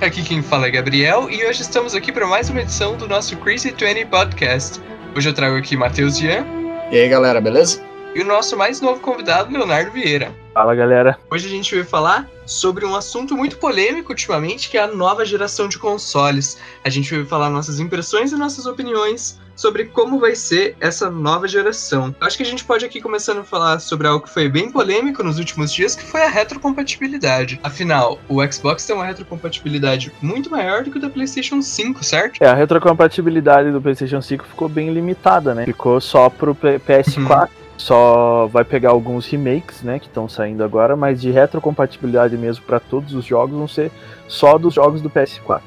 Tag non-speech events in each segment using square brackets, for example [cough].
Aqui quem fala é Gabriel e hoje estamos aqui para mais uma edição do nosso Crazy 20 Podcast. Hoje eu trago aqui Matheus Ian. E aí galera, beleza? E o nosso mais novo convidado, Leonardo Vieira. Fala galera. Hoje a gente vai falar sobre um assunto muito polêmico ultimamente, que é a nova geração de consoles. A gente vai falar nossas impressões e nossas opiniões sobre como vai ser essa nova geração. Acho que a gente pode aqui começando a falar sobre algo que foi bem polêmico nos últimos dias, que foi a retrocompatibilidade. Afinal, o Xbox tem uma retrocompatibilidade muito maior do que o da PlayStation 5, certo? É, a retrocompatibilidade do PlayStation 5 ficou bem limitada, né? Ficou só pro PS4. Uhum só vai pegar alguns remakes, né, que estão saindo agora, mas de retrocompatibilidade mesmo para todos os jogos vão ser só dos jogos do PS4.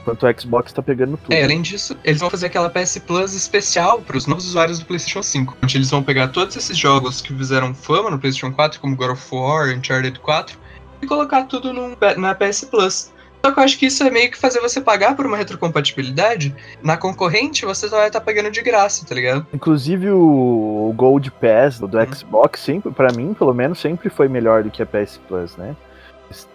Enquanto o Xbox tá pegando tudo. É, além disso, eles vão fazer aquela PS Plus especial para os novos usuários do PlayStation 5, onde eles vão pegar todos esses jogos que fizeram fama no PlayStation 4, como God of War, Uncharted 4, e colocar tudo num, na PS Plus. Só que eu acho que isso é meio que fazer você pagar por uma retrocompatibilidade. Na concorrente, você só vai estar tá pagando de graça, tá ligado? Inclusive o Gold Pass do hum. Xbox, sempre, para mim, pelo menos, sempre foi melhor do que a PS Plus, né?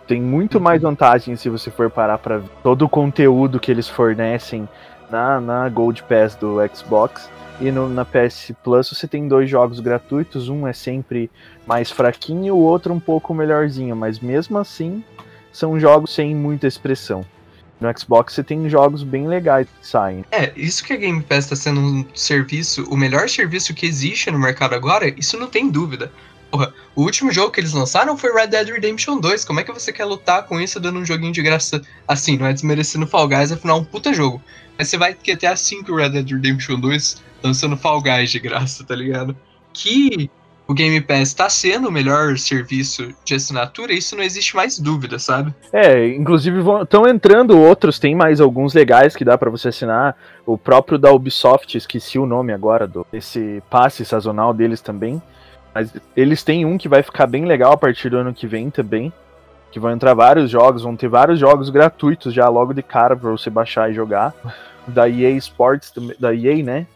Tem muito mais vantagem se você for parar para todo o conteúdo que eles fornecem na, na Gold Pass do Xbox. E no, na PS Plus você tem dois jogos gratuitos, um é sempre mais fraquinho, o outro um pouco melhorzinho, mas mesmo assim são jogos sem muita expressão. No Xbox você tem jogos bem legais que saem. É, isso que a Game Pass está sendo um serviço, o melhor serviço que existe no mercado agora, isso não tem dúvida. Porra, o último jogo que eles lançaram foi Red Dead Redemption 2. Como é que você quer lutar com isso dando um joguinho de graça assim? Não é desmerecendo Fall Guys, afinal é um puta jogo. Mas você vai ter até assim que o Red Dead Redemption 2 lançando Fall Guys de graça, tá ligado? Que o Game Pass está sendo o melhor serviço de assinatura, isso não existe mais dúvida, sabe? É, inclusive estão entrando outros, tem mais alguns legais que dá para você assinar. O próprio da Ubisoft, esqueci o nome agora, do esse passe sazonal deles também. Mas eles têm um que vai ficar bem legal a partir do ano que vem também. Que vão entrar vários jogos, vão ter vários jogos gratuitos já logo de cara para você baixar e jogar. Da EA Sports, da EA, né?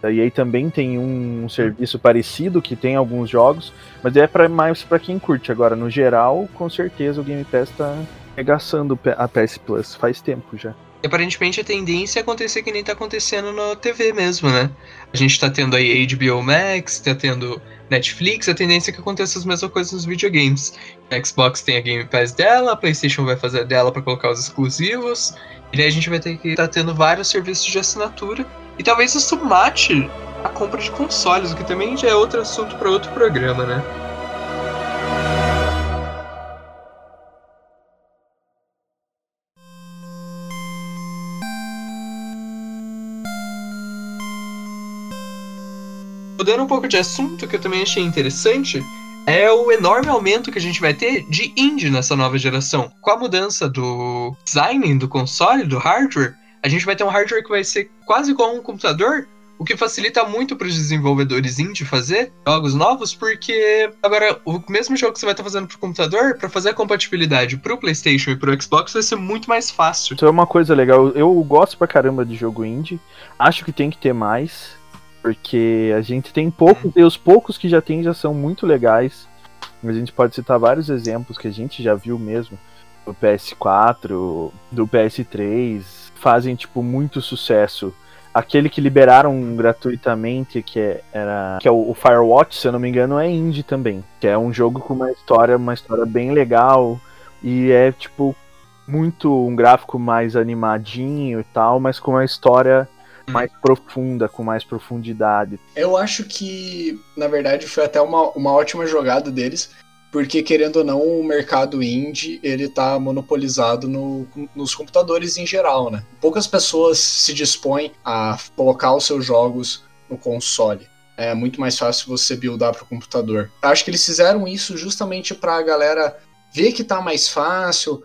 A EA também tem um serviço parecido que tem alguns jogos, mas é para mais para quem curte. Agora, no geral, com certeza o Game Pass está regaçando a PS Plus faz tempo já. E aparentemente a tendência é acontecer que nem tá acontecendo na TV mesmo, né? A gente tá tendo aí HBO Max, tá tendo Netflix, a tendência é que aconteça as mesmas coisas nos videogames. A Xbox tem a Game Pass dela, a PlayStation vai fazer dela para colocar os exclusivos, e aí a gente vai ter que estar tá tendo vários serviços de assinatura e talvez isso mate a compra de consoles, o que também já é outro assunto para outro programa, né? Mudando um pouco de assunto, que eu também achei interessante, é o enorme aumento que a gente vai ter de indie nessa nova geração. Com a mudança do design do console, do hardware, a gente vai ter um hardware que vai ser quase igual a um computador, o que facilita muito para os desenvolvedores indie fazer jogos novos, porque agora o mesmo jogo que você vai estar fazendo para o computador, para fazer a compatibilidade para o PlayStation e para o Xbox vai ser muito mais fácil. Isso é uma coisa legal. Eu gosto pra caramba de jogo indie. Acho que tem que ter mais, porque a gente tem poucos e os poucos que já tem já são muito legais. A gente pode citar vários exemplos que a gente já viu mesmo do PS4, do PS3, fazem tipo muito sucesso. Aquele que liberaram gratuitamente, que é, era que é o, Firewatch, se eu não me engano, é indie também, que é um jogo com uma história, uma história bem legal e é tipo muito um gráfico mais animadinho e tal, mas com uma história mais profunda, com mais profundidade. Eu acho que, na verdade, foi até uma, uma ótima jogada deles, porque querendo ou não, o mercado indie ele tá monopolizado no, nos computadores em geral, né? Poucas pessoas se dispõem a colocar os seus jogos no console. É muito mais fácil você buildar para o computador. Acho que eles fizeram isso justamente para a galera ver que tá mais fácil,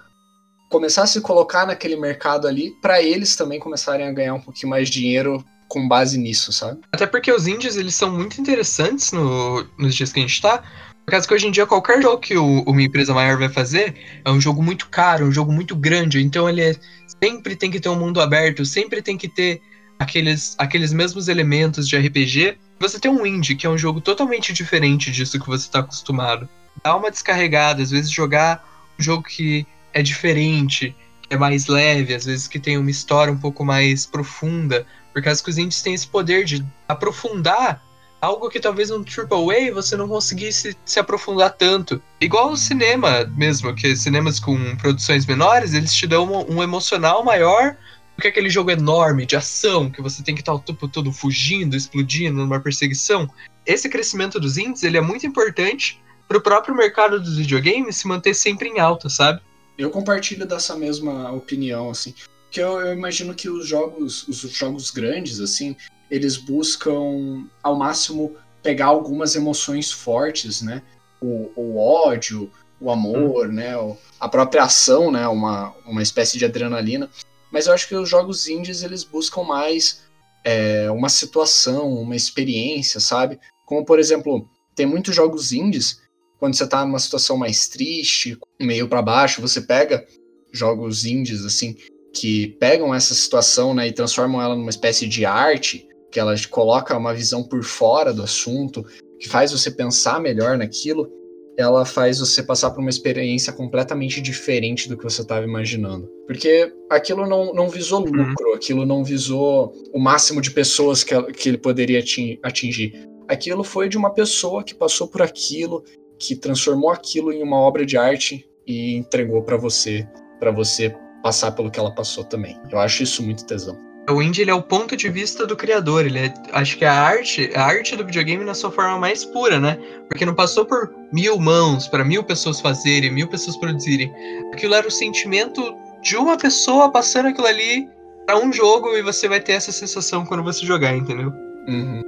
começar a se colocar naquele mercado ali, para eles também começarem a ganhar um pouquinho mais dinheiro com base nisso, sabe? Até porque os indies eles são muito interessantes no, nos dias que a gente tá, por causa que hoje em dia qualquer jogo que o, uma empresa maior vai fazer é um jogo muito caro, um jogo muito grande, então ele é, sempre tem que ter um mundo aberto, sempre tem que ter aqueles, aqueles mesmos elementos de RPG. Você tem um indie, que é um jogo totalmente diferente disso que você está acostumado. Dá uma descarregada, às vezes jogar um jogo que é diferente, é mais leve, às vezes que tem uma história um pouco mais profunda, por causa que os indies têm esse poder de aprofundar algo que talvez no AAA você não conseguisse se aprofundar tanto. Igual o cinema mesmo, que cinemas com produções menores, eles te dão um, um emocional maior do que aquele jogo enorme de ação, que você tem que estar o tempo todo fugindo, explodindo numa perseguição. Esse crescimento dos indies, ele é muito importante para o próprio mercado dos videogames se manter sempre em alta, sabe? Eu compartilho dessa mesma opinião, assim. Que eu, eu, imagino que os jogos, os jogos grandes, assim, eles buscam ao máximo pegar algumas emoções fortes, né? O, o ódio, o amor, né? A própria ação, né? Uma, uma espécie de adrenalina. Mas eu acho que os jogos indies eles buscam mais é, uma situação, uma experiência, sabe? Como por exemplo, tem muitos jogos indies quando você tá numa situação mais triste, meio para baixo, você pega jogos indies assim que pegam essa situação, né, e transformam ela numa espécie de arte, que ela coloca uma visão por fora do assunto, que faz você pensar melhor naquilo, ela faz você passar por uma experiência completamente diferente do que você estava imaginando. Porque aquilo não, não visou uhum. lucro, uhum. aquilo não visou o máximo de pessoas que, que ele poderia atingir. Aquilo foi de uma pessoa que passou por aquilo, que transformou aquilo em uma obra de arte e entregou para você, para você passar pelo que ela passou também. Eu acho isso muito tesão. O indie ele é o ponto de vista do criador, ele é, acho que a arte, a arte do videogame na sua forma mais pura, né? Porque não passou por mil mãos para mil pessoas fazerem, mil pessoas produzirem. Aquilo era o sentimento de uma pessoa passando aquilo ali para um jogo e você vai ter essa sensação quando você jogar, entendeu? Uhum.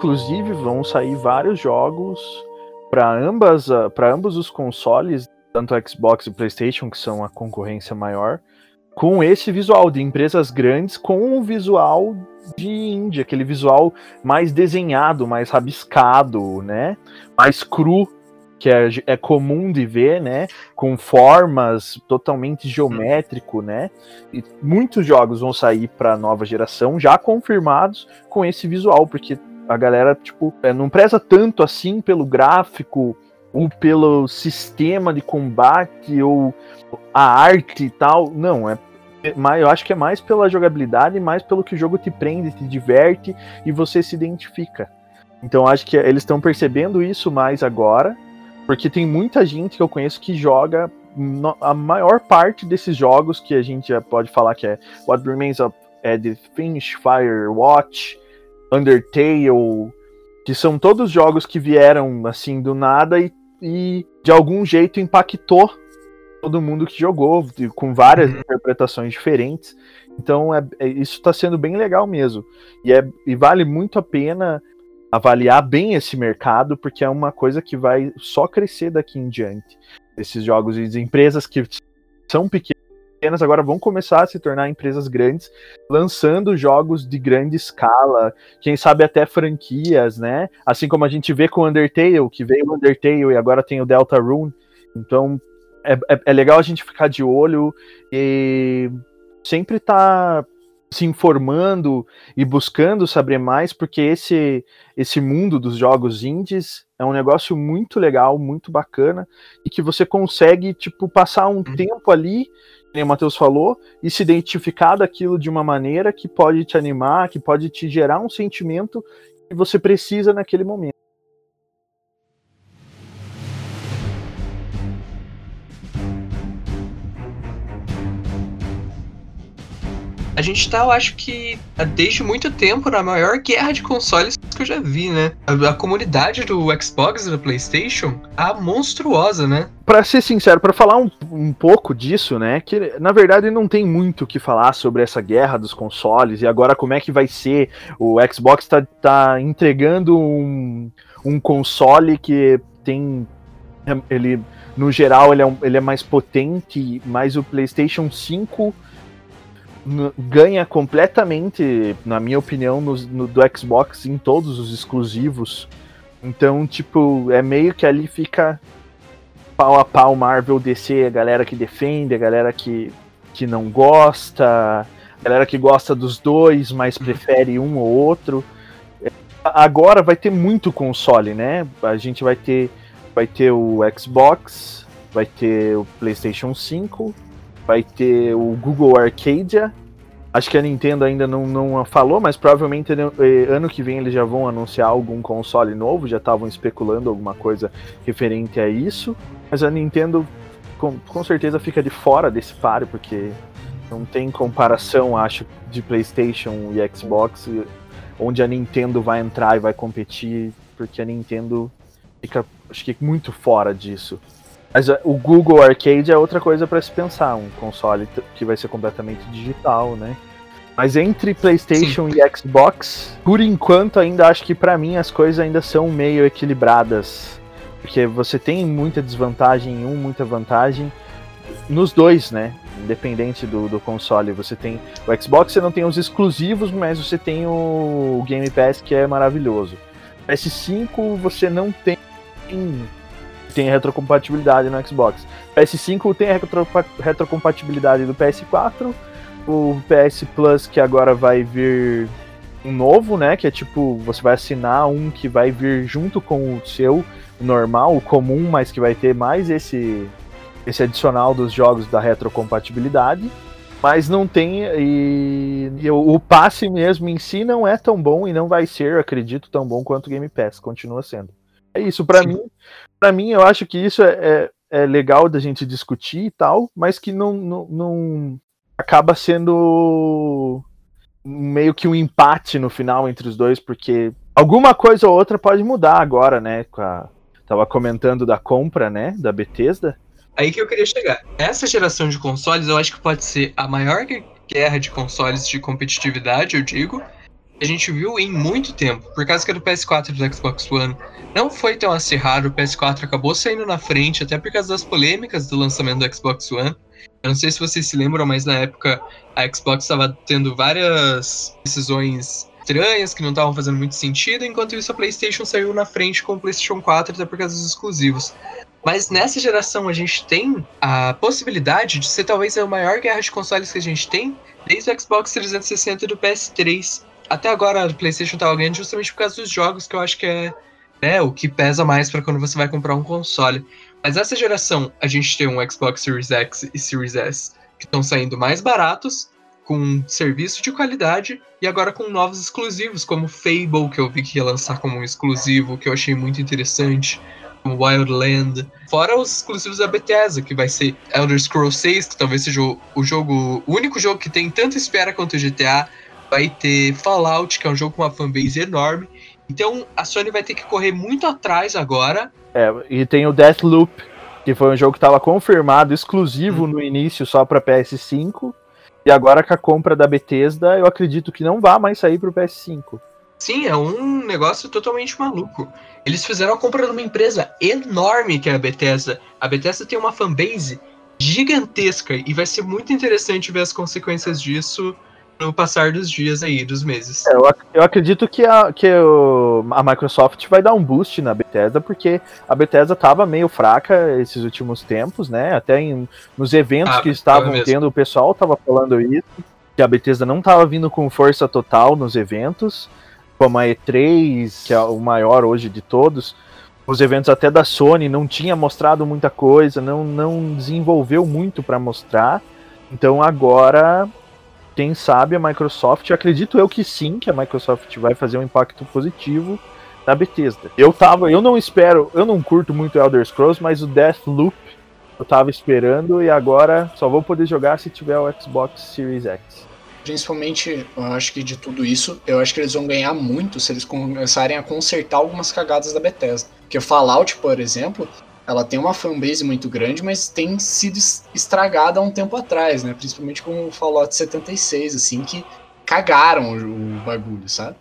Inclusive, vão sair vários jogos para ambas, para ambos os consoles, tanto Xbox e PlayStation, que são a concorrência maior, com esse visual de empresas grandes, com um visual de indie, aquele visual mais desenhado, mais rabiscado, né? Mais cru, que é, é comum de ver, né? Com formas totalmente geométrico, né? E muitos jogos vão sair para nova geração já confirmados com esse visual, porque a galera, tipo, é, não preza tanto assim pelo gráfico ou pelo sistema de combate ou a arte e tal. Não, é eu acho que é mais pela jogabilidade, mais pelo que o jogo te prende, te diverte e você se identifica. Então acho que eles estão percebendo isso mais agora, porque tem muita gente que eu conheço que joga a maior parte desses jogos que a gente já pode falar que é What Remains of Edith Finch, Firewatch, Undertale, que são todos jogos que vieram assim do nada e, e de algum jeito impactou todo mundo que jogou, com várias uhum. interpretações diferentes. Então é, é isso está sendo bem legal mesmo. E, é, e vale muito a pena avaliar bem esse mercado, porque é uma coisa que vai só crescer daqui em diante. Esses jogos e empresas que são pequenas pequenas agora vão começar a se tornar empresas grandes, lançando jogos de grande escala, quem sabe até franquias, né? Assim como a gente vê com o Undertale, que veio o Undertale e agora tem o Deltarune. Então é, é, é legal a gente ficar de olho e sempre estar tá se informando e buscando saber mais, porque esse, esse mundo dos jogos indies é um negócio muito legal, muito bacana, e que você consegue, tipo, passar um uhum. tempo ali o Matheus falou, e se identificar daquilo de uma maneira que pode te animar, que pode te gerar um sentimento que você precisa naquele momento. A gente tá, eu acho que, desde muito tempo na maior guerra de consoles que eu já vi, né? A, a comunidade do Xbox e do PlayStation tá monstruosa, né? Para ser sincero, para falar um, um pouco disso, né? Que na verdade não tem muito o que falar sobre essa guerra dos consoles e agora como é que vai ser. O Xbox tá, tá entregando um, um console que tem. Ele, no geral, ele é, um, ele é mais potente, mas o PlayStation 5 ganha completamente, na minha opinião, no, no, do Xbox em todos os exclusivos. Então, tipo, é meio que ali fica pau a pau Marvel DC, a galera que defende, a galera que, que não gosta, a galera que gosta dos dois, mas uhum. prefere um ou outro. Agora vai ter muito console, né? A gente vai ter vai ter o Xbox, vai ter o PlayStation 5, vai ter o Google Arcadia. Acho que a Nintendo ainda não, não falou, mas provavelmente eh, ano que vem eles já vão anunciar algum console novo, já estavam especulando alguma coisa referente a isso. Mas a Nintendo com, com certeza fica de fora desse páreo, porque não tem comparação, acho, de PlayStation e Xbox, onde a Nintendo vai entrar e vai competir, porque a Nintendo fica, acho que, muito fora disso. Mas eh, o Google Arcade é outra coisa para se pensar, um console que vai ser completamente digital, né? Mas entre PlayStation Sim. e Xbox, por enquanto ainda acho que para mim as coisas ainda são meio equilibradas porque você tem muita desvantagem em um, muita vantagem nos dois, né? Independente do, do console. Você tem. O Xbox você não tem os exclusivos, mas você tem o Game Pass que é maravilhoso. PS5 você não tem. Tem retrocompatibilidade no Xbox. PS5 tem a retro, retrocompatibilidade do PS4. O PS Plus que agora vai vir um novo, né? Que é tipo, você vai assinar um que vai vir junto com o seu normal, o comum, mas que vai ter mais esse esse adicional dos jogos da retrocompatibilidade, mas não tem e, e o, passe mesmo em si não é tão bom e não vai ser, acredito, tão bom quanto o Game Pass, continua sendo. É isso para mim. Para mim, eu acho que isso é, é, é, legal da gente discutir e tal, mas que não, não, não acaba sendo meio que um empate no final entre os dois, porque alguma coisa ou outra pode mudar agora, né, com a tava comentando da compra, né, da Bethesda. Aí que eu queria chegar. Essa geração de consoles, eu acho que pode ser a maior guerra de consoles de competitividade, eu digo, a gente viu em muito tempo. Por causa que é do PS4 e do Xbox One não foi tão acirrado, o PS4 acabou saindo na frente, até por causa das polêmicas do lançamento do Xbox One. Eu não sei se vocês se lembram, mas na época a Xbox estava tendo várias decisões estranhas que não estavam fazendo muito sentido, enquanto isso a PlayStation saiu na frente com o PlayStation 4 até por causa dos exclusivos. Mas nessa geração a gente tem a possibilidade de ser talvez a maior guerra de consoles que a gente tem desde o Xbox 360 e do PS3. Até agora a PlayStation estava ganhando justamente por causa dos jogos, que eu acho que é né, o que pesa mais para quando você vai comprar um console. Mas essa geração a gente tem um Xbox Series X e Series S que estão saindo mais baratos com serviço de qualidade e agora com novos exclusivos, como Fable, que eu vi que ia lançar como um exclusivo, que eu achei muito interessante, Wildland. Fora os exclusivos da Bethesda, que vai ser Elder Scrolls 6, que talvez seja o jogo, o único jogo que tem tanta espera quanto o GTA. Vai ter Fallout, que é um jogo com uma fanbase enorme. Então a Sony vai ter que correr muito atrás agora. É, e tem o Deathloop, que foi um jogo que estava confirmado exclusivo hum. no início só para PS5 e agora com a compra da Bethesda, eu acredito que não vá mais sair pro PS5. Sim, é um negócio totalmente maluco. Eles fizeram a compra de uma empresa enorme que é a Bethesda. A Bethesda tem uma fanbase gigantesca e vai ser muito interessante ver as consequências disso no passar dos dias aí, dos meses. É, eu, eu, acredito que, a, que o, a Microsoft vai dar um boost na Bethesda, porque a Bethesda estava meio fraca esses últimos tempos, né? Até em, nos eventos ah, que estavam tendo, o pessoal estava falando isso, que a Bethesda não estava vindo com força total nos eventos, como a E3, que é o maior hoje de todos. Os eventos até da Sony não tinha mostrado muita coisa, não, não desenvolveu muito para mostrar. Então agora quem sabe a Microsoft, acredito eu que sim, que a Microsoft vai fazer um impacto positivo na Bethesda. Eu tava, eu não espero, eu não curto muito Elder Scrolls, mas o Deathloop eu tava esperando e agora só vou poder jogar se tiver o Xbox Series X. Principalmente, eu acho que de tudo isso, eu acho que eles vão ganhar muito se eles começarem a consertar algumas cagadas da Bethesda. Porque o Fallout, por exemplo, ela tem uma fanbase muito grande, mas tem sido estragada há um tempo atrás, né? Principalmente com o Fallout 76, assim, que cagaram o, o bagulho, sabe?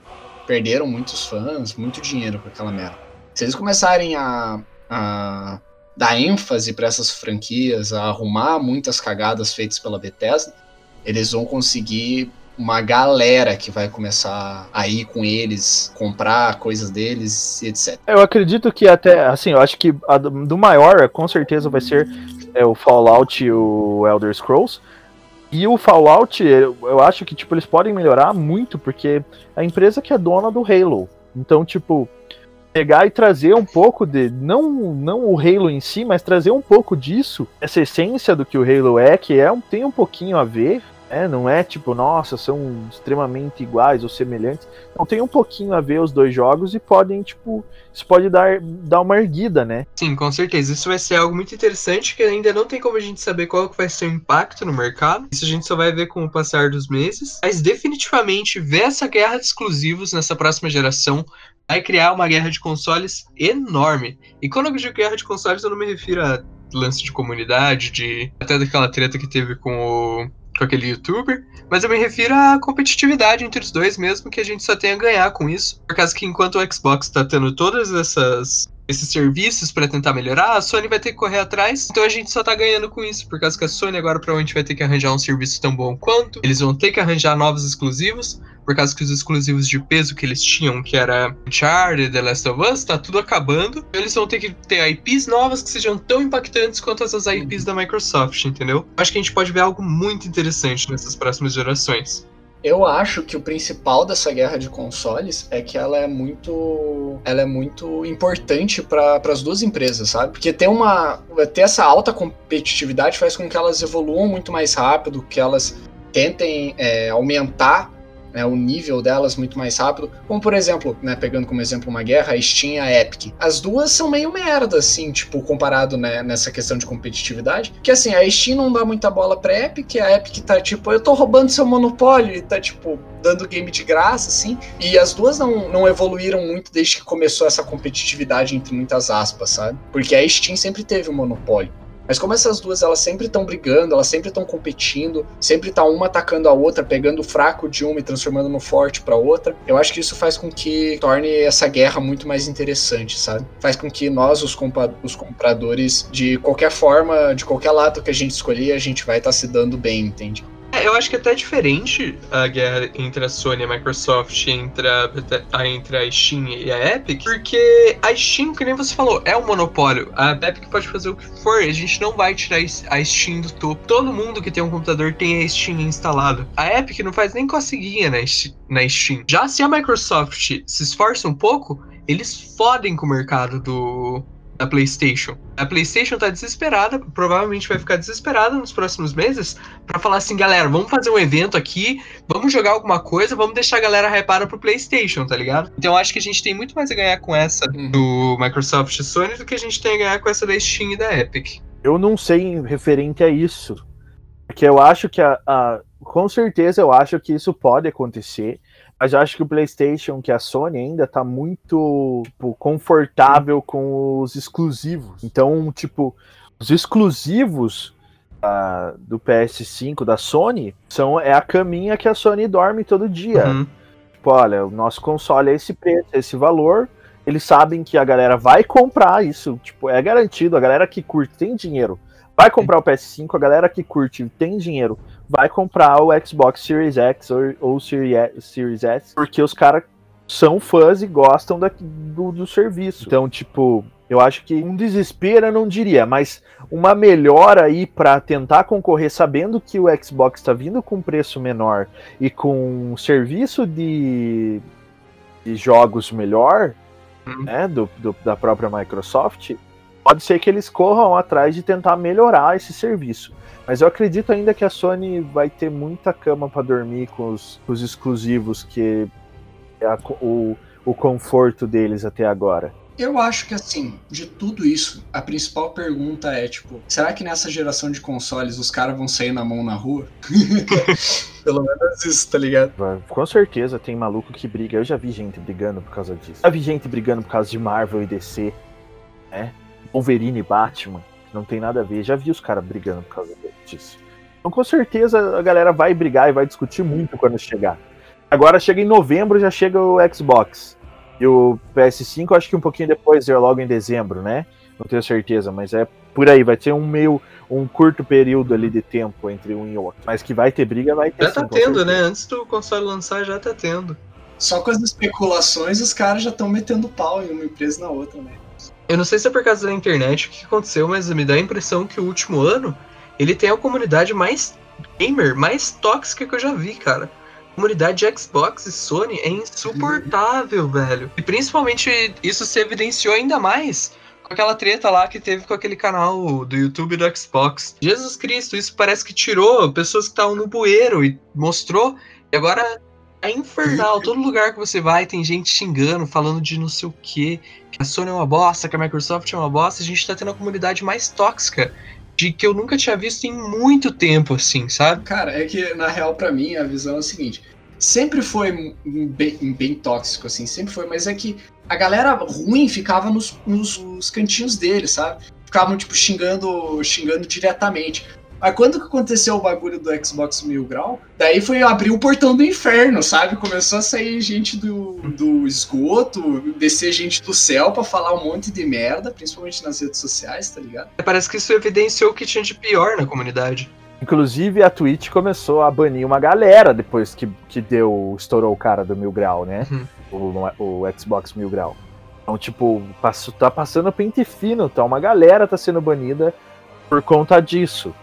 Perderam muitos fãs, muito dinheiro com aquela merda. Se eles começarem a, a dar ênfase para essas franquias, a arrumar muitas cagadas feitas pela Bethesda, eles vão conseguir uma galera que vai começar a ir com eles, comprar coisas deles, etc. Eu acredito que até, assim, eu acho que do maior, com certeza, vai ser é, o Fallout e o Elder Scrolls. E o Fallout, eu acho que, tipo, eles podem melhorar muito, porque a empresa que é dona do Halo. Então, tipo, pegar e trazer um pouco de. Não, não o Halo em si, mas trazer um pouco disso, essa essência do que o Halo é, que é, tem um pouquinho a ver. É, não é tipo, nossa, são extremamente iguais ou semelhantes. Não, tem um pouquinho a ver os dois jogos e podem, tipo, isso pode dar, dar uma erguida, né? Sim, com certeza. Isso vai ser algo muito interessante que ainda não tem como a gente saber qual que vai ser o impacto no mercado. Isso a gente só vai ver com o passar dos meses. Mas definitivamente ver essa guerra de exclusivos nessa próxima geração vai criar uma guerra de consoles enorme. E quando eu digo guerra de consoles, eu não me refiro a lance de comunidade, de até daquela treta que teve com o com aquele youtuber, mas eu me refiro à competitividade entre os dois mesmo, que a gente só tem a ganhar com isso. Por causa que enquanto o Xbox tá tendo todas essas esses serviços para tentar melhorar, a Sony vai ter que correr atrás. Então a gente só tá ganhando com isso, por causa que a Sony agora provavelmente vai ter que arranjar um serviço tão bom quanto. Eles vão ter que arranjar novos exclusivos, por causa que os exclusivos de peso que eles tinham, que era Uncharted, The Last of Us, tá tudo acabando. Eles vão ter que ter IPs novas que sejam tão impactantes quanto essas IPs da Microsoft, entendeu? Acho que a gente pode ver algo muito interessante nessas próximas gerações. Eu acho que o principal dessa guerra de consoles é que ela é muito, ela é muito importante para as duas empresas, sabe? Porque ter uma, ter essa alta competitividade faz com que elas evoluam muito mais rápido, que elas tentem é, aumentar né, o nível delas muito mais rápido. Como, por exemplo, né, pegando como exemplo uma guerra, a Steam e a Epic. As duas são meio merda, assim, tipo, comparado né, nessa questão de competitividade. Que assim, a Steam não dá muita bola pra Epic, a Epic tá tipo, eu tô roubando seu monopólio, e tá tipo, dando game de graça, assim. E as duas não, não evoluíram muito desde que começou essa competitividade entre muitas aspas, sabe? Porque a Steam sempre teve o um monopólio. Mas como essas duas elas sempre estão brigando, elas sempre estão competindo, sempre tá uma atacando a outra, pegando o fraco de uma e transformando no forte para outra, eu acho que isso faz com que torne essa guerra muito mais interessante, sabe? Faz com que nós, os, os compradores, de qualquer forma, de qualquer lado que a gente escolher, a gente vai estar tá se dando bem, entende? É, eu acho que é até diferente a guerra entre a Sony e a Microsoft, entre a, entre a Steam e a Epic, porque a Steam, que nem você falou, é um monopólio. A Epic pode fazer o que for, a gente não vai tirar a Steam do topo. Todo mundo que tem um computador tem a Steam instalado. A Epic não faz nem coceguinha na Steam. Já se a Microsoft se esforça um pouco, eles fodem com o mercado do, da PlayStation. A PlayStation tá desesperada, provavelmente vai ficar desesperada nos próximos meses para falar assim, galera, vamos fazer um evento aqui, vamos jogar alguma coisa, vamos deixar a galera hypada pro PlayStation, tá ligado? Então eu acho que a gente tem muito mais a ganhar com essa uhum. do Microsoft e Sony do que a gente tem a ganhar com essa da Steam e da Epic. Eu não sei referente a isso, porque eu acho que a, a com certeza eu acho que isso pode acontecer. Mas eu acho que o PlayStation, que a Sony ainda tá muito tipo, confortável com os exclusivos. Então, tipo, os exclusivos uh, do PS5 da Sony são é a caminha que a Sony dorme todo dia. Uhum. Tipo, olha, o nosso console é esse preço, é esse valor. Eles sabem que a galera vai comprar isso, tipo, é garantido. A galera que curte tem dinheiro. Vai comprar o PS5, a galera que curte tem dinheiro vai comprar o Xbox Series X ou, ou Series S, porque os caras são fãs e gostam da, do, do serviço. Então, tipo, eu acho que um desespero eu não diria, mas uma melhora aí para tentar concorrer, sabendo que o Xbox está vindo com preço menor e com um serviço de, de jogos melhor, uhum. né, do, do, da própria Microsoft, pode ser que eles corram atrás de tentar melhorar esse serviço. Mas eu acredito ainda que a Sony vai ter muita cama para dormir com os, os, exclusivos que é a, o, o conforto deles até agora. Eu acho que assim, de tudo isso, a principal pergunta é tipo, será que nessa geração de consoles os caras vão sair na mão na rua? [laughs] Pelo menos isso, tá ligado? Com certeza tem maluco que briga. Eu já vi gente brigando por causa disso. Já vi gente brigando por causa de Marvel e DC, né? Wolverine e Batman não tem nada a ver. Já vi os caras brigando por causa disso. Então, com certeza, a galera vai brigar e vai discutir muito quando chegar. Agora chega em novembro, já chega o Xbox. E o PS5, acho que um pouquinho depois, é logo em dezembro, né? Não tenho certeza, mas é por aí. Vai ter um meio, um curto período ali de tempo entre um e outro. Mas que vai ter briga, vai ter. Já tá sim, tendo, né? Antes do console lançar, já tá tendo. Só com as especulações, os caras já estão metendo pau em uma empresa na outra, né? Eu não sei se é por causa da internet o que aconteceu, mas me dá a impressão que o último ano ele tem a comunidade mais gamer, mais tóxica que eu já vi, cara. comunidade de Xbox e Sony é insuportável, velho. E principalmente isso se evidenciou ainda mais com aquela treta lá que teve com aquele canal do YouTube do Xbox. Jesus Cristo, isso parece que tirou pessoas que estavam no bueiro e mostrou. E agora é infernal. Todo lugar que você vai tem gente xingando, falando de não sei o que, que a Sony é uma bosta, que a Microsoft é uma bosta. A gente tá tendo a comunidade mais tóxica de que eu nunca tinha visto em muito tempo, assim, sabe? Cara, é que na real, para mim, a visão é a seguinte: sempre foi bem, bem, tóxico, assim, sempre foi, mas é que a galera ruim ficava nos, nos, nos cantinhos dele, sabe? Ficavam, tipo, xingando, xingando diretamente. Mas quando que aconteceu o bagulho do Xbox Mil Grau, daí foi abrir o portão do inferno, sabe? Começou a sair gente do, do esgoto, descer gente do céu para falar um monte de merda, principalmente nas redes sociais, tá ligado? É, parece que isso evidenciou o que tinha de pior na comunidade. Inclusive, a Twitch começou a banir uma galera depois que, que deu, estourou o cara do Mil Grau, né? Uhum. O, o Xbox Mil Grau. Então, tipo, tá passando pente fino, tá? Uma galera tá sendo banida por conta disso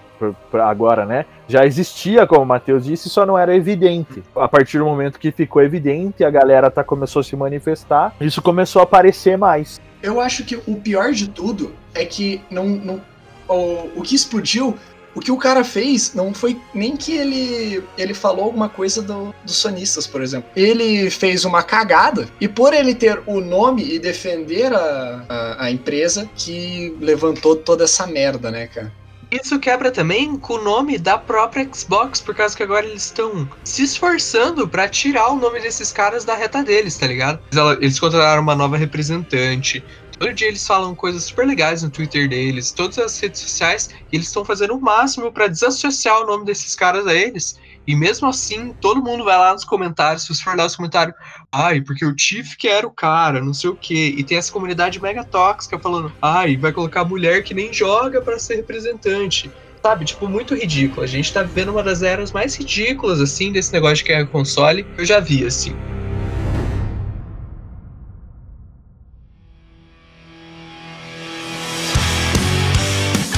agora, né? Já existia, como o Matheus disse, só não era evidente. A partir do momento que ficou evidente, a galera tá, começou a se manifestar, isso começou a aparecer mais. Eu acho que o pior de tudo é que não, não o, o que explodiu o que o cara fez não foi nem que ele ele falou alguma coisa do, dos sonistas, por exemplo. Ele fez uma cagada e por ele ter o nome e defender a, a, a empresa que levantou toda essa merda, né, cara? Isso quebra também com o nome da própria Xbox, por causa que agora eles estão se esforçando para tirar o nome desses caras da reta deles, tá ligado? Eles contrataram uma nova representante. Todo dia eles falam coisas super legais no Twitter deles, todas as redes sociais, e eles estão fazendo o máximo para desassociar o nome desses caras a eles. E mesmo assim, todo mundo vai lá nos comentários, se você for lá nos comentários, ai, porque o Tiff que era o cara, não sei o quê. E tem essa comunidade mega tóxica falando, ai, vai colocar mulher que nem joga para ser representante. Sabe, tipo, muito ridículo. A gente tá vivendo uma das eras mais ridículas, assim, desse negócio de que é console, eu já vi, assim.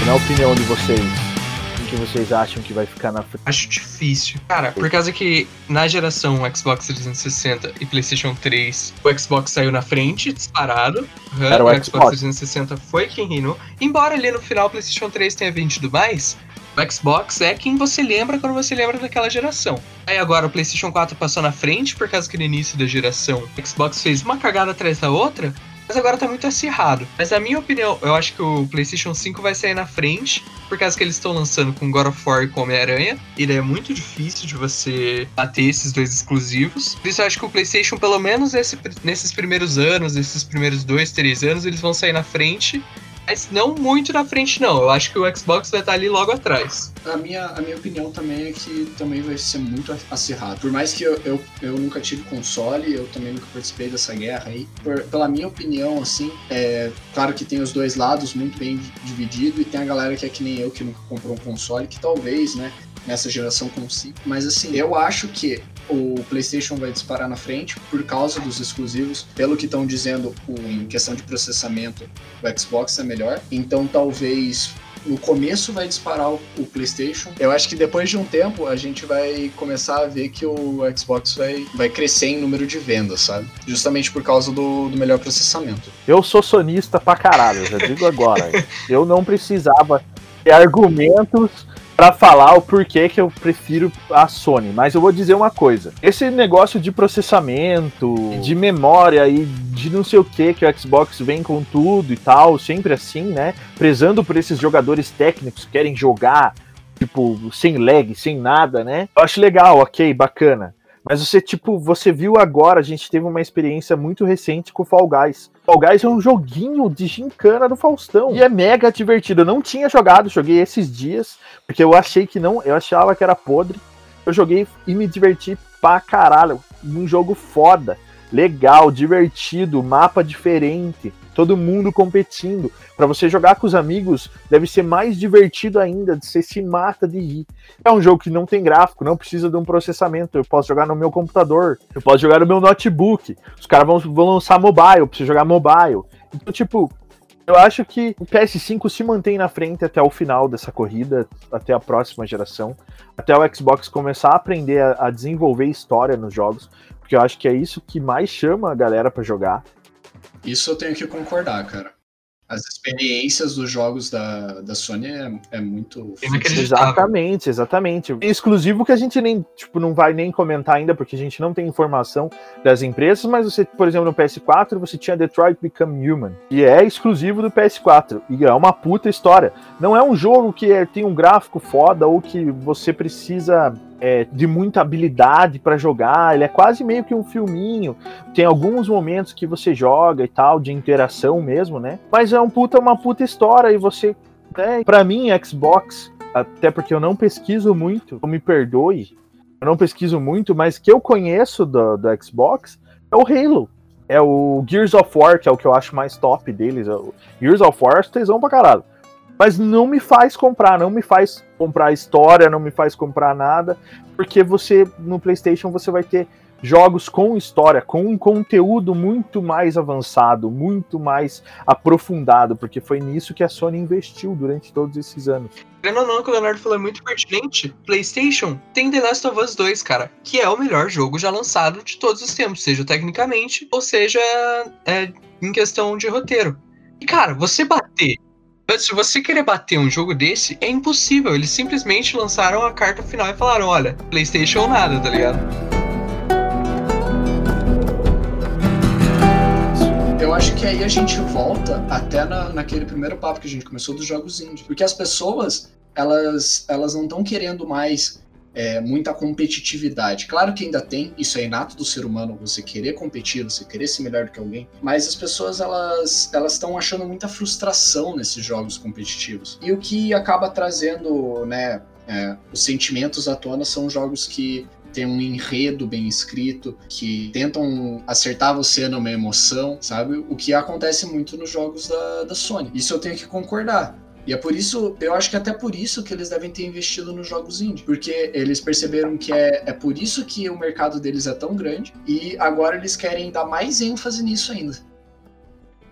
Na opinião de vocês, que vocês acham que vai ficar na frente? Acho difícil. Cara, por causa que na geração Xbox 360 e PlayStation 3, o Xbox saiu na frente, disparado. Era o, o Xbox. Xbox 360 foi quem reinou. Embora ali no final o PlayStation 3 tenha vendido mais, o Xbox é quem você lembra quando você lembra daquela geração. Aí agora o PlayStation 4 passou na frente por causa que no início da geração o Xbox fez uma cagada atrás da outra, mas agora tá muito acirrado. Mas na minha opinião, eu acho que o PlayStation 5 vai sair na frente, por causa que eles estão lançando com God of War e com Homem-Aranha. E daí é muito difícil de você bater esses dois exclusivos. Por isso eu acho que o PlayStation, pelo menos esse, nesses primeiros anos, esses primeiros dois, três anos, eles vão sair na frente. Mas não muito na frente, não. Eu acho que o Xbox vai estar ali logo atrás. A minha, a minha opinião também é que também vai ser muito acirrado. Por mais que eu, eu, eu nunca tive console, eu também nunca participei dessa guerra aí. Por, pela minha opinião, assim, é claro que tem os dois lados muito bem dividido e tem a galera que é que nem eu, que nunca comprou um console, que talvez, né, nessa geração consiga. Mas assim, eu acho que o PlayStation vai disparar na frente por causa dos exclusivos. Pelo que estão dizendo, em questão de processamento, o Xbox é melhor. Então talvez no começo vai disparar o, PlayStation. Eu acho que depois de um tempo a gente vai começar a ver que o Xbox vai, vai crescer em número de vendas, sabe? Justamente por causa do, do melhor processamento. Eu sou sonista pra caralho, já digo agora. eu não precisava ter argumentos para falar o porquê que eu prefiro a Sony, mas eu vou dizer uma coisa. Esse negócio de processamento, de memória e de não sei o que que o Xbox vem com tudo e tal, sempre assim, né? Prezando por esses jogadores técnicos que querem jogar, tipo, sem lag, sem nada, né? Eu acho legal, ok, bacana. Mas você, tipo, você viu agora, a gente teve uma experiência muito recente com Fall Guys. Fall Guys é um joguinho de gincana do Faustão. E é mega divertido. Eu não tinha jogado, joguei esses dias, porque eu achei que não, eu achava que era podre. Eu joguei e me diverti pra caralho. Um jogo foda, legal, divertido, mapa diferente todo mundo competindo. Para você jogar com os amigos, deve ser mais divertido ainda, você se mata de rir. É um jogo que não tem gráfico, não precisa de um processamento. Eu posso jogar no meu computador, eu posso jogar no meu notebook. Os caras vão, vão lançar mobile, eu preciso jogar mobile. Então, tipo, Eu acho que o PS5 se mantém na frente até o final dessa corrida, até a próxima geração, até o Xbox começar a aprender a, a desenvolver história nos jogos, porque eu acho que é isso que mais chama a galera para jogar. Isso eu tenho que concordar, cara as experiências dos jogos da, da Sony é, é muito. Exatamente, exatamente. Exclusivo que a gente nem, tipo, não vai nem comentar ainda, porque a gente não tem informação das empresas, mas você, por exemplo, no PS4, você tinha Detroit Become Human, que é exclusivo do PS4. E é uma puta história. Não é um jogo que é, tem um gráfico foda ou que você precisa é, de muita habilidade para jogar. Ele é quase meio que um filminho. Tem alguns momentos que você joga e tal, de interação mesmo, né? Mas é um puta, uma puta história e você. Né? Para mim, Xbox, até porque eu não pesquiso muito, me perdoe, eu não pesquiso muito, mas que eu conheço do, do Xbox é o Halo. É o Gears of War, que é o que eu acho mais top deles. É Gears of War, é tesão pra caralho mas não me faz comprar, não me faz comprar história, não me faz comprar nada, porque você no PlayStation você vai ter jogos com história, com um conteúdo muito mais avançado, muito mais aprofundado, porque foi nisso que a Sony investiu durante todos esses anos. Querendo ou não, que o Leonardo falou é muito pertinente. PlayStation tem The Last of Us 2, cara, que é o melhor jogo já lançado de todos os tempos, seja tecnicamente ou seja é, em questão de roteiro. E, cara, você bater se você querer bater um jogo desse, é impossível. Eles simplesmente lançaram a carta final e falaram: olha, PlayStation ou nada, tá ligado? Eu acho que aí a gente volta até na, naquele primeiro papo que a gente começou dos jogos indie. Porque as pessoas, elas, elas não estão querendo mais é, muita competitividade. Claro que ainda tem, isso é inato do ser humano, você querer competir, você querer ser melhor do que alguém, mas as pessoas elas elas estão achando muita frustração nesses jogos competitivos. E o que acaba trazendo, né, é, os sentimentos à tona são jogos que tem um enredo bem escrito, que tentam acertar você numa emoção, sabe? O que acontece muito nos jogos da, da Sony. Isso eu tenho que concordar. E é por isso, eu acho que até por isso que eles devem ter investido nos jogos indie. Porque eles perceberam que é, é por isso que o mercado deles é tão grande e agora eles querem dar mais ênfase nisso ainda.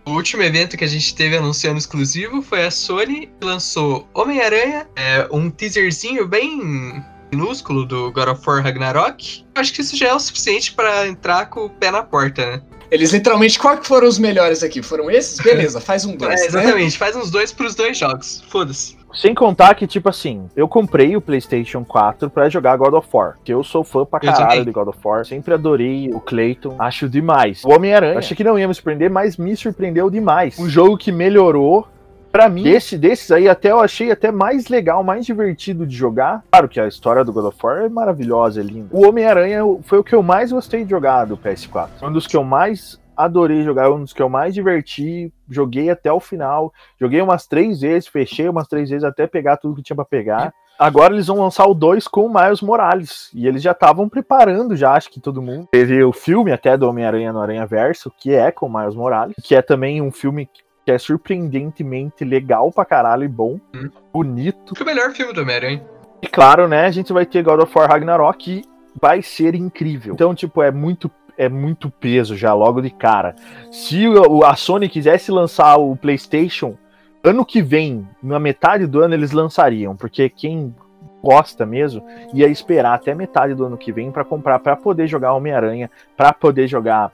O último evento que a gente teve anunciando exclusivo foi a Sony, que lançou Homem-Aranha, é, um teaserzinho bem minúsculo do God of War Ragnarok. Acho que isso já é o suficiente para entrar com o pé na porta, né? Eles literalmente, qual que foram os melhores aqui? Foram esses? Beleza, faz um [laughs] dois. É, exatamente, né? faz uns dois pros dois jogos. Foda-se. Sem contar que, tipo assim, eu comprei o PlayStation 4 para jogar God of War. Que eu sou fã pra caralho de God of War. Sempre adorei o Clayton. Acho demais. O Homem-Aranha. Achei que não ia me surpreender, mas me surpreendeu demais. Um jogo que melhorou para mim, esse desses aí até eu achei até mais legal, mais divertido de jogar. Claro que a história do God of War é maravilhosa, é linda. O Homem-Aranha foi o que eu mais gostei de jogar do PS4. Um dos que eu mais adorei jogar, um dos que eu mais diverti. Joguei até o final. Joguei umas três vezes, fechei umas três vezes até pegar tudo que tinha para pegar. Agora eles vão lançar o 2 com o Miles Morales. E eles já estavam preparando, já, acho que todo mundo. Teve o filme até do Homem-Aranha no Aranha Verso, que é com o Miles Morales, que é também um filme que é surpreendentemente legal pra caralho e bom, hum. bonito. Que o melhor filme do Homem-Aranha. E claro, né, a gente vai ter God of War Ragnarok que vai ser incrível. Então, tipo, é muito é muito peso já logo de cara. Se a Sony quisesse lançar o PlayStation ano que vem, na metade do ano eles lançariam, porque quem gosta mesmo ia esperar até metade do ano que vem para comprar para poder jogar Homem-Aranha, para poder jogar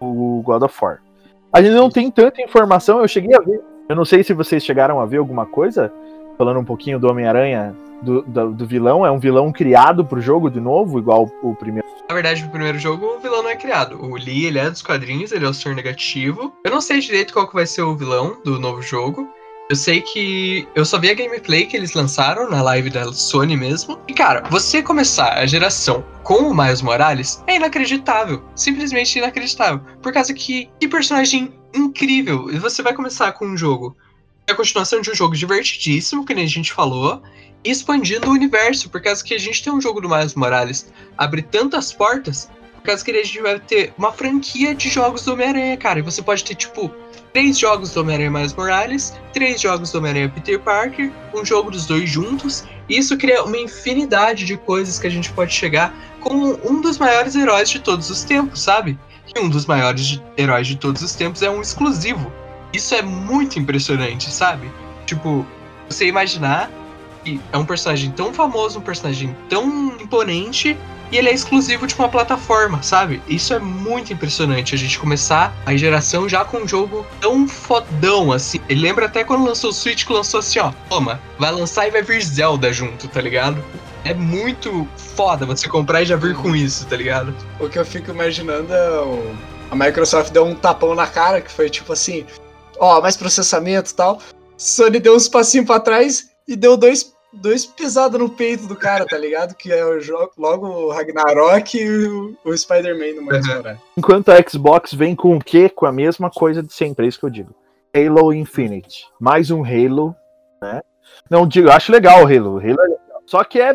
o God of War. A gente não tem tanta informação, eu cheguei a ver. Eu não sei se vocês chegaram a ver alguma coisa, falando um pouquinho do Homem-Aranha, do, do, do, vilão. É um vilão criado pro jogo de novo, igual o primeiro. Na verdade, no primeiro jogo, o vilão não é criado. O Lee, ele é dos quadrinhos, ele é o Senhor Negativo. Eu não sei direito qual que vai ser o vilão do novo jogo. Eu sei que eu só vi a gameplay que eles lançaram na live da Sony mesmo. E cara, você começar a geração com o Miles Morales é inacreditável. Simplesmente inacreditável. Por causa que que personagem incrível. E você vai começar com um jogo. É a continuação de um jogo divertidíssimo, que nem a gente falou, e expandindo o universo, por causa que a gente tem um jogo do Miles Morales abre tantas portas, causa que a gente vai ter uma franquia de jogos do Homem-Aranha, cara. E você pode ter, tipo, três jogos do Homem-Aranha Miles Morales, três jogos do Homem-Aranha Peter Parker, um jogo dos dois juntos. E isso cria uma infinidade de coisas que a gente pode chegar com um dos maiores heróis de todos os tempos, sabe? E um dos maiores de, heróis de todos os tempos é um exclusivo. Isso é muito impressionante, sabe? Tipo, você imaginar que é um personagem tão famoso, um personagem tão imponente, e ele é exclusivo de uma plataforma, sabe? Isso é muito impressionante. A gente começar a geração já com um jogo tão fodão assim. Ele lembra até quando lançou o Switch que lançou assim, ó. Toma, vai lançar e vai vir Zelda junto, tá ligado? É muito foda você comprar e já vir com isso, tá ligado? O que eu fico imaginando é o... a Microsoft deu um tapão na cara que foi tipo assim, ó, mais processamento e tal. Sony deu uns passinhos pra trás e deu dois dois pisadas no peito do cara, tá ligado? Que é o jogo, logo o Ragnarok e o, o Spider-Man no mais uhum. Enquanto a Xbox vem com o quê? Com a mesma coisa de sempre, é isso que eu digo. Halo Infinite. Mais um Halo, né? Não digo, acho legal o Halo. Halo é legal. Só que é,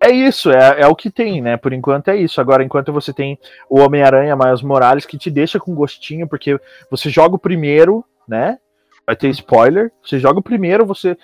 é isso, é, é o que tem, né? Por enquanto é isso. Agora, enquanto você tem o Homem-Aranha Miles Morales, que te deixa com gostinho, porque você joga o primeiro, né? Vai ter spoiler. Você joga o primeiro, você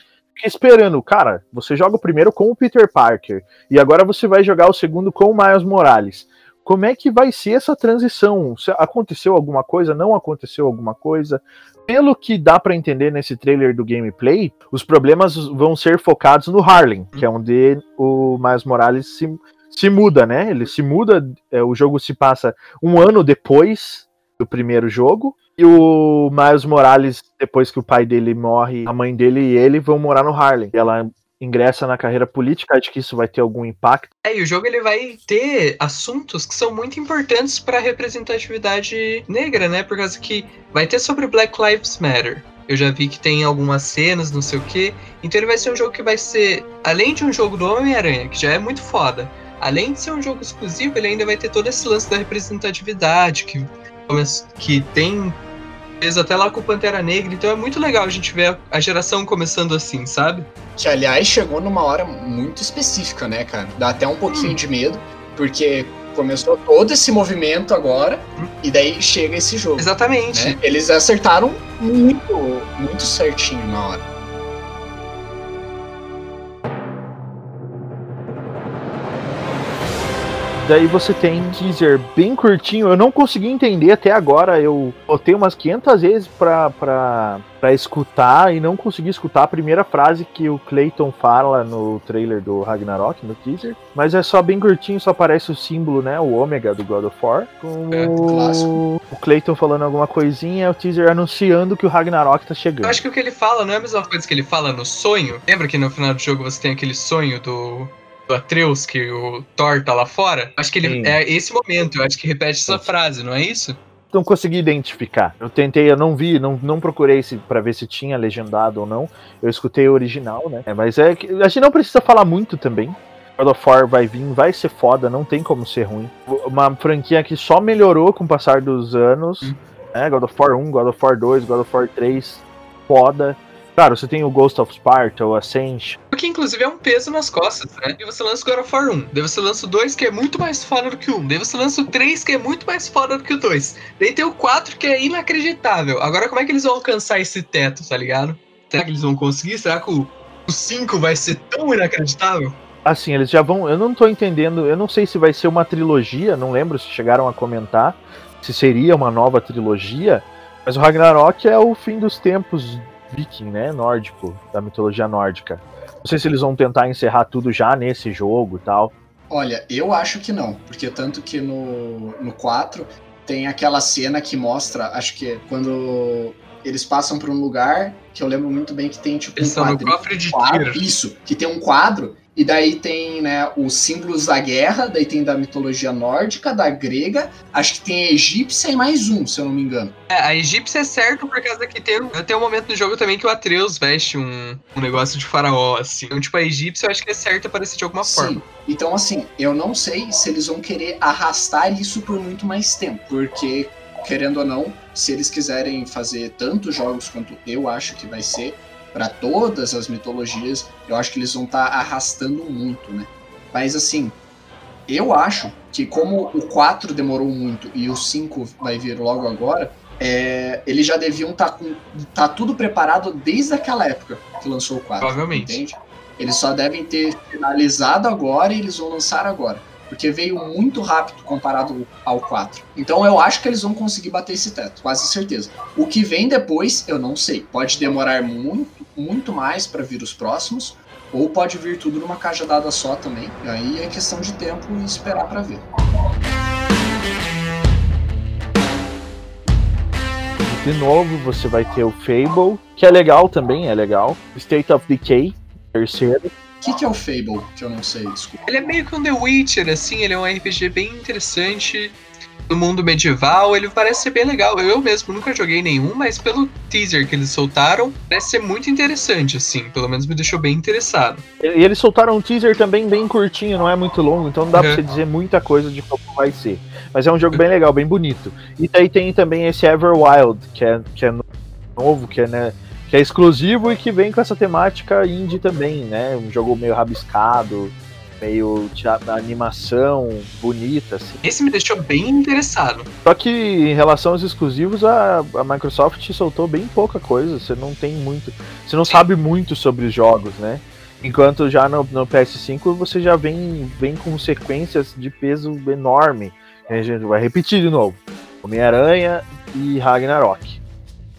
esperando, cara, você joga o primeiro com o Peter Parker e agora você vai jogar o segundo com o Miles Morales. Como é que vai ser essa transição? Aconteceu alguma coisa? Não aconteceu alguma coisa? Pelo que dá para entender nesse trailer do gameplay, os problemas vão ser focados no Harlem, que é onde o Miles Morales se, se muda, né? Ele se muda, é, o jogo se passa um ano depois do primeiro jogo, e o Miles Morales, depois que o pai dele morre, a mãe dele e ele vão morar no Harlem. E ela ingressa na carreira política, acho que isso vai ter algum impacto. É, e o jogo ele vai ter assuntos que são muito importantes para a representatividade negra, né? Por causa que vai ter sobre Black Lives Matter. Eu já vi que tem algumas cenas, não sei o quê. Então ele vai ser um jogo que vai ser, além de um jogo do Homem-Aranha, que já é muito foda, além de ser um jogo exclusivo, ele ainda vai ter todo esse lance da representatividade, que que tem fez até lá com o Pantera Negra, então é muito legal a gente ver a geração começando assim, sabe? Que aliás chegou numa hora muito específica, né, cara? Dá até um pouquinho hum. de medo, porque começou todo esse movimento agora hum. e daí chega esse jogo. Exatamente. Né? Eles acertaram muito, muito certinho na hora. Daí você tem teaser bem curtinho. Eu não consegui entender até agora. Eu botei umas 500 vezes pra, pra, pra escutar e não consegui escutar a primeira frase que o Clayton fala no trailer do Ragnarok, no teaser. Mas é só bem curtinho, só aparece o símbolo, né? O ômega do God of War. Com é, o... o Clayton falando alguma coisinha, o teaser anunciando que o Ragnarok tá chegando. Eu acho que o que ele fala não é a mesma coisa que ele fala no sonho. Lembra que no final do jogo você tem aquele sonho do do Atreus, que o Thor tá lá fora, acho que ele Sim. é esse momento, eu acho que repete essa frase, não é isso? Não consegui identificar. Eu tentei, eu não vi, não, não procurei para ver se tinha legendado ou não. Eu escutei o original, né? É, mas é que a gente não precisa falar muito também. God of War vai vir, vai ser foda, não tem como ser ruim. Uma franquia que só melhorou com o passar dos anos. Hum. Né? God of War 1, God of War 2, God of War 3, foda. Claro, você tem o Ghost of Sparta, o Ascension. Que inclusive é um peso nas costas, né? E você lança o God of War 1, daí você lança o 2 que é muito mais foda do que o 1, daí você lança o 3 que é muito mais foda do que o 2, daí tem o 4 que é inacreditável. Agora como é que eles vão alcançar esse teto, tá ligado? Será que eles vão conseguir? Será que o, o 5 vai ser tão inacreditável? Assim, eles já vão. Eu não tô entendendo. Eu não sei se vai ser uma trilogia, não lembro se chegaram a comentar se seria uma nova trilogia. Mas o Ragnarok é o fim dos tempos viking, né? Nórdico, da mitologia nórdica. Não sei se eles vão tentar encerrar tudo já nesse jogo e tal. Olha, eu acho que não, porque tanto que no, no 4 tem aquela cena que mostra, acho que é quando eles passam por um lugar que eu lembro muito bem que tem tipo um quadro, no cofre de quadro, isso, que tem um quadro e daí tem, né, os símbolos da guerra, daí tem da mitologia nórdica, da grega, acho que tem a egípcia e mais um, se eu não me engano. É, a egípcia é certo por causa que tem, tem um momento do jogo também que o Atreus veste um, um negócio de faraó, assim. Então, tipo, a egípcia eu acho que é certo aparecer de alguma Sim. forma. Então, assim, eu não sei se eles vão querer arrastar isso por muito mais tempo, porque, querendo ou não, se eles quiserem fazer tantos jogos quanto eu acho que vai ser, para todas as mitologias, eu acho que eles vão estar tá arrastando muito, né? Mas assim, eu acho que como o 4 demorou muito e o 5 vai vir logo agora, é, eles já deviam estar tá com tá tudo preparado desde aquela época que lançou o 4. Provavelmente. Entende? Eles só devem ter finalizado agora e eles vão lançar agora. porque veio muito rápido comparado ao 4. Então eu acho que eles vão conseguir bater esse teto, quase certeza. O que vem depois, eu não sei. Pode demorar muito, muito mais para vir os próximos, ou pode vir tudo numa caixa dada só também. E aí é questão de tempo e esperar para ver. De novo, você vai ter o Fable, que é legal também, é legal. State of Decay, terceiro. O que, que é o Fable? Que eu não sei, desculpa. Ele é meio que um The Witcher, assim, ele é um RPG bem interessante no mundo medieval, ele parece ser bem legal. Eu mesmo nunca joguei nenhum, mas pelo teaser que eles soltaram, parece ser muito interessante, assim. Pelo menos me deixou bem interessado. E eles soltaram um teaser também bem curtinho, não é muito longo, então não dá uhum. pra você dizer muita coisa de como vai ser. Mas é um jogo bem legal, bem bonito. E daí tem também esse Everwild, que é, que é novo, que é, né, que é exclusivo e que vem com essa temática indie também, né? Um jogo meio rabiscado, meio animação bonita. Assim. Esse me deixou bem interessado. Só que em relação aos exclusivos, a, a Microsoft soltou bem pouca coisa. Você não tem muito. Você não Sim. sabe muito sobre os jogos, né? Enquanto já no, no, PS5 você já vem, vem com sequências de peso enorme. A gente vai repetir de novo. Homem-Aranha e Ragnarok.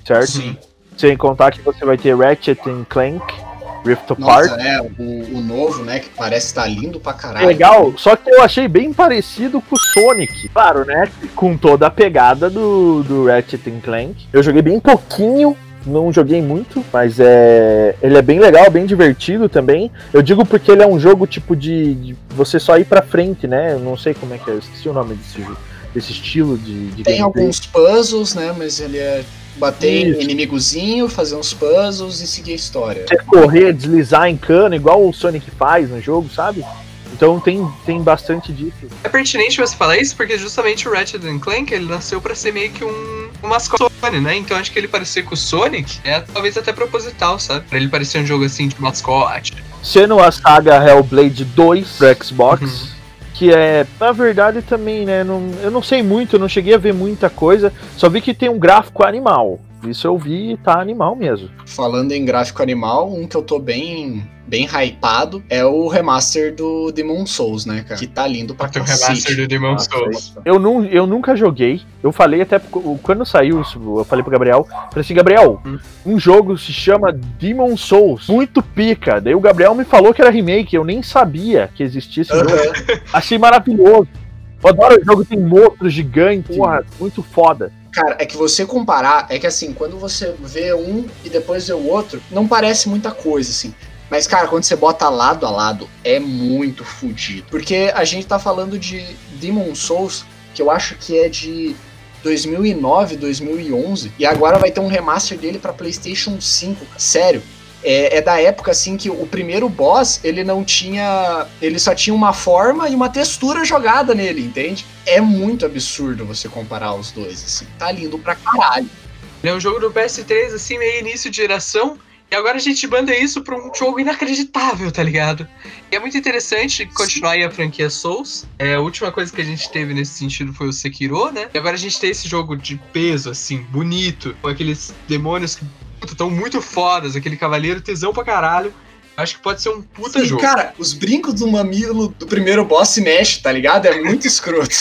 Certo? Sim. Sem contar que você vai ter Ratchet Clank, Rift Apart. Nossa, é, o, o, novo, né, que parece estar tá lindo pra caralho. Legal, só que eu achei bem parecido com o Sonic. Claro, né, com toda a pegada do, do Ratchet Clank. Eu joguei bem pouquinho, não joguei muito, mas é ele é bem legal, bem divertido também. Eu digo porque ele é um jogo tipo de, de você só ir pra frente, né? Eu não sei como é que é, eu esqueci o nome desse jogo, desse estilo de, de Tem gameplay. alguns puzzles, né, mas ele é bater Isso. em inimigozinho, fazer uns puzzles e seguir a história. Você correr, deslizar em cano, igual o Sonic faz no jogo, sabe? Então tem, tem bastante disso. É pertinente você falar isso, porque justamente o Ratchet Clank ele nasceu para ser meio que um, um mascote né? Então acho que ele parecer com o Sonic é talvez até proposital, sabe? Pra ele parecer um jogo assim de mascote. Sendo a saga Hellblade 2 pro Xbox. Uhum que é, na verdade também, né, não, eu não sei muito, não cheguei a ver muita coisa, só vi que tem um gráfico animal. Isso eu vi e tá animal mesmo. Falando em gráfico animal, um que eu tô bem bem hypado é o remaster do Demon Souls, né, cara? Que tá lindo pra caralho. O remaster do Demon Souls. Eu, não, eu nunca joguei. Eu falei até quando saiu, eu falei pro Gabriel, falei assim, Gabriel, hum. um jogo se chama Demon Souls, muito pica. Daí o Gabriel me falou que era remake, eu nem sabia que existia esse jogo. Achei maravilhoso. Eu adoro o jogo, tem monstros gigantes, porra, muito foda. Cara, é que você comparar, é que assim, quando você vê um e depois vê o outro, não parece muita coisa, assim. Mas, cara, quando você bota lado a lado, é muito fodido. Porque a gente tá falando de Demon Souls, que eu acho que é de 2009, 2011, e agora vai ter um remaster dele para PlayStation 5. Sério, é, é, da época assim que o primeiro boss ele não tinha. Ele só tinha uma forma e uma textura jogada nele, entende? É muito absurdo você comparar os dois, assim. Tá lindo pra caralho. É um jogo do PS3, assim, meio início de geração. E agora a gente manda isso pra um jogo inacreditável, tá ligado? E é muito interessante continuar aí a franquia Souls. É, a última coisa que a gente teve nesse sentido foi o Sekiro, né? E agora a gente tem esse jogo de peso, assim, bonito, com aqueles demônios que estão muito fodas, aquele cavaleiro tesão pra caralho. Acho que pode ser um puta Sim, jogo. Cara, os brincos do mamilo do primeiro boss se mexe, tá ligado? É muito escroto.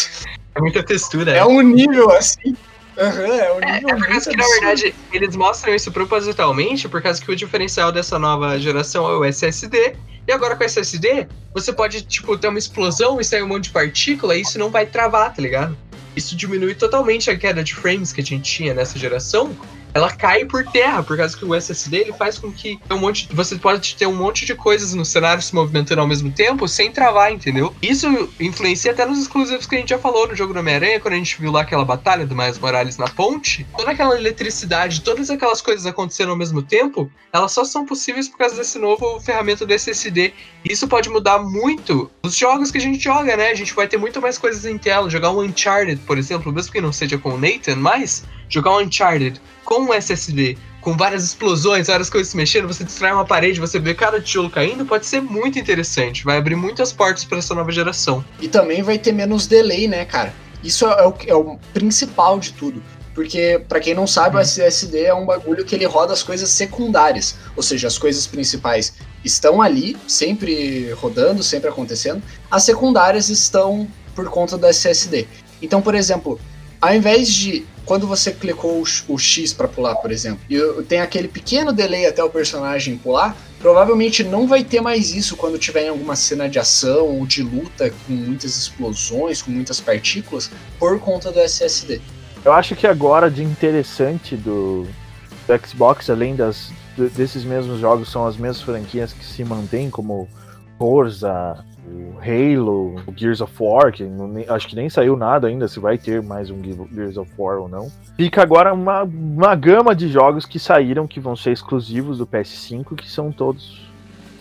é muita textura. É, é um nível assim Uhum, é, um é, é por causa que, na verdade, eles mostram isso propositalmente, por causa que o diferencial dessa nova geração é o SSD. E agora com SSD, você pode, tipo, ter uma explosão e sair um monte de partícula e isso não vai travar, tá ligado? Isso diminui totalmente a queda de frames que a gente tinha nessa geração ela cai por terra, por causa que o SSD ele faz com que um monte, você pode ter um monte de coisas no cenário se movimentando ao mesmo tempo sem travar, entendeu? Isso influencia até nos exclusivos que a gente já falou no jogo do Homem-Aranha, quando a gente viu lá aquela batalha do Miles Morales na ponte. Toda aquela eletricidade, todas aquelas coisas acontecendo ao mesmo tempo, elas só são possíveis por causa desse novo ferramenta do SSD. Isso pode mudar muito os jogos que a gente joga, né? A gente vai ter muito mais coisas em tela. Jogar um Uncharted, por exemplo, mesmo que não seja com o Nathan, mas jogar um Uncharted com um SSD, com várias explosões, várias coisas se mexendo, você distrai uma parede, você vê cada tijolo caindo, pode ser muito interessante. Vai abrir muitas portas para essa nova geração. E também vai ter menos delay, né, cara? Isso é o, é o principal de tudo. Porque, para quem não sabe, o uhum. SSD é um bagulho que ele roda as coisas secundárias. Ou seja, as coisas principais estão ali, sempre rodando, sempre acontecendo. As secundárias estão por conta do SSD. Então, por exemplo, ao invés de quando você clicou o X para pular, por exemplo, e tem aquele pequeno delay até o personagem pular, provavelmente não vai ter mais isso quando tiver em alguma cena de ação ou de luta com muitas explosões, com muitas partículas, por conta do SSD. Eu acho que agora de interessante do, do Xbox, além das, desses mesmos jogos, são as mesmas franquias que se mantêm, como Forza, Halo, o Gears of War, que não, acho que nem saiu nada ainda, se vai ter mais um Gears of War ou não. Fica agora uma, uma gama de jogos que saíram, que vão ser exclusivos do PS5, que são todos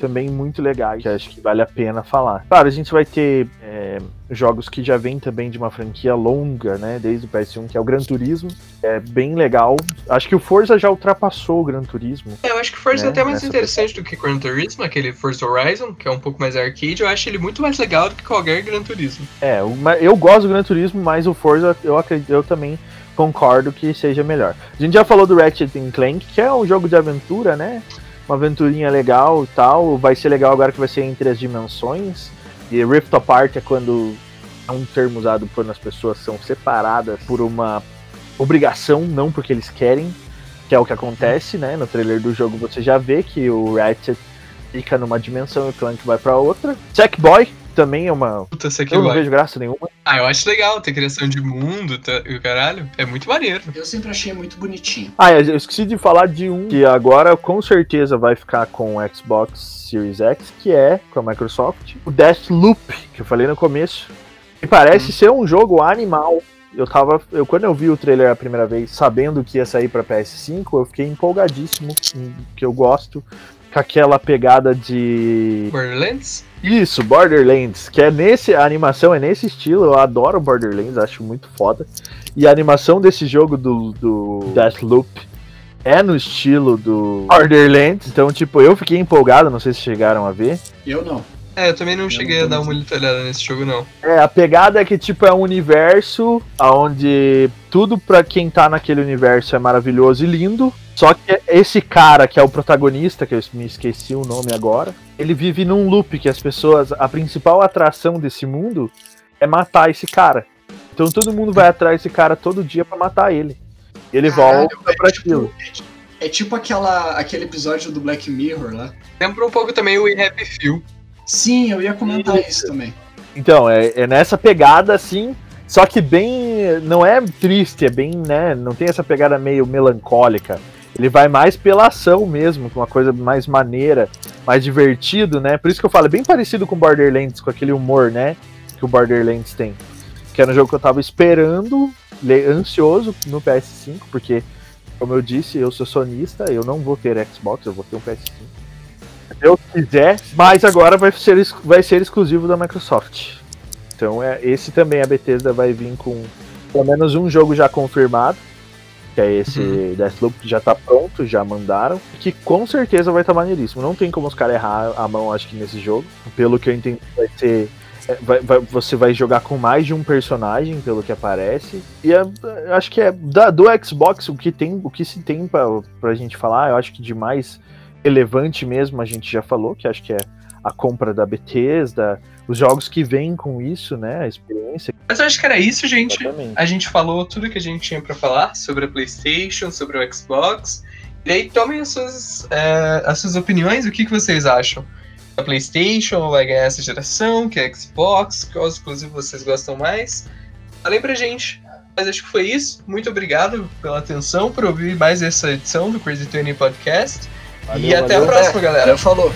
também muito legais, que acho que vale a pena falar. Claro, a gente vai ter é, jogos que já vêm também de uma franquia longa, né, desde o PS1, que é o Gran Turismo, é bem legal. Acho que o Forza já ultrapassou o Gran Turismo. É, eu acho que o Forza né, é até mais interessante do que o Gran Turismo, aquele Forza Horizon, que é um pouco mais arcade, eu acho ele muito mais legal do que qualquer Gran Turismo. É, eu gosto do Gran Turismo, mas o Forza eu acredito, eu também concordo que seja melhor. A gente já falou do Ratchet Clank, que é um jogo de aventura, né? Uma aventurinha legal e tal. Vai ser legal agora que vai ser entre as dimensões. E Rift Apart é quando é um termo usado quando as pessoas são separadas por uma obrigação, não porque eles querem, que é o que acontece, né? No trailer do jogo você já vê que o Ratchet fica numa dimensão e o Clank vai para outra. Sackboy também é uma. Puta, eu não vejo graça nenhuma. Ah, eu acho legal ter criação de mundo tá, e o caralho. É muito maneiro. Eu sempre achei muito bonitinho. Ah, eu esqueci de falar de um que agora com certeza vai ficar com o Xbox Series X, que é com a Microsoft, o Deathloop, que eu falei no começo. E parece hum. ser um jogo animal. Eu tava. Eu, quando eu vi o trailer a primeira vez, sabendo que ia sair pra PS5, eu fiquei empolgadíssimo. Que eu gosto com aquela pegada de. Borderlands? Isso, Borderlands, que é nesse. A animação é nesse estilo, eu adoro Borderlands, acho muito foda. E a animação desse jogo do, do Deathloop é no estilo do Borderlands, então, tipo, eu fiquei empolgado, não sei se chegaram a ver. Eu não. É, eu também não eu cheguei não a dar uma olhada nesse jogo, não. É, a pegada é que, tipo, é um universo onde tudo pra quem tá naquele universo é maravilhoso e lindo. Só que esse cara, que é o protagonista, que eu me esqueci o nome agora, ele vive num loop que as pessoas. A principal atração desse mundo é matar esse cara. Então todo mundo vai atrás desse cara todo dia para matar ele. E ele Caralho, volta pra é tipo, aquilo. É tipo aquela, aquele episódio do Black Mirror lá. Lembra um pouco também o We Happy Few. Sim, eu ia comentar isso, isso também. Então, é, é, nessa pegada assim, só que bem. Não é triste, é bem, né? Não tem essa pegada meio melancólica. Ele vai mais pela ação mesmo, com uma coisa mais maneira, mais divertido, né? Por isso que eu falo, é bem parecido com Borderlands, com aquele humor, né? Que o Borderlands tem. Que era um jogo que eu tava esperando, ansioso no PS5, porque, como eu disse, eu sou sonista, eu não vou ter Xbox, eu vou ter um PS5 eu quiser, mas agora vai ser, vai ser exclusivo da Microsoft. Então é, esse também a Bethesda vai vir com pelo menos um jogo já confirmado, que é esse uhum. Deathloop que já tá pronto, já mandaram, que com certeza vai estar tá maneiríssimo. Não tem como os caras errar a mão, acho que nesse jogo. Pelo que eu entendi, vai ser é, Vai, vai, você vai jogar com mais de um personagem, pelo que aparece. E é, acho que é da, do Xbox o que tem, o que se tem pra, pra gente falar, eu acho que de mais relevante mesmo, a gente já falou, que acho que é a compra da Bethesda, os jogos que vêm com isso, né, a experiência. Mas eu acho que era isso, gente. Exatamente. A gente falou tudo que a gente tinha para falar sobre a PlayStation, sobre o Xbox. E aí tomem as suas, é, as suas opiniões, o que, que vocês acham? A PlayStation vai ganhar essa geração, que é Xbox, qual exclusivo vocês gostam mais? Falem pra gente. Mas acho que foi isso. Muito obrigado pela atenção, por ouvir mais essa edição do Crazy 20 Podcast. Valeu, e até valeu. a próxima, galera. Falou.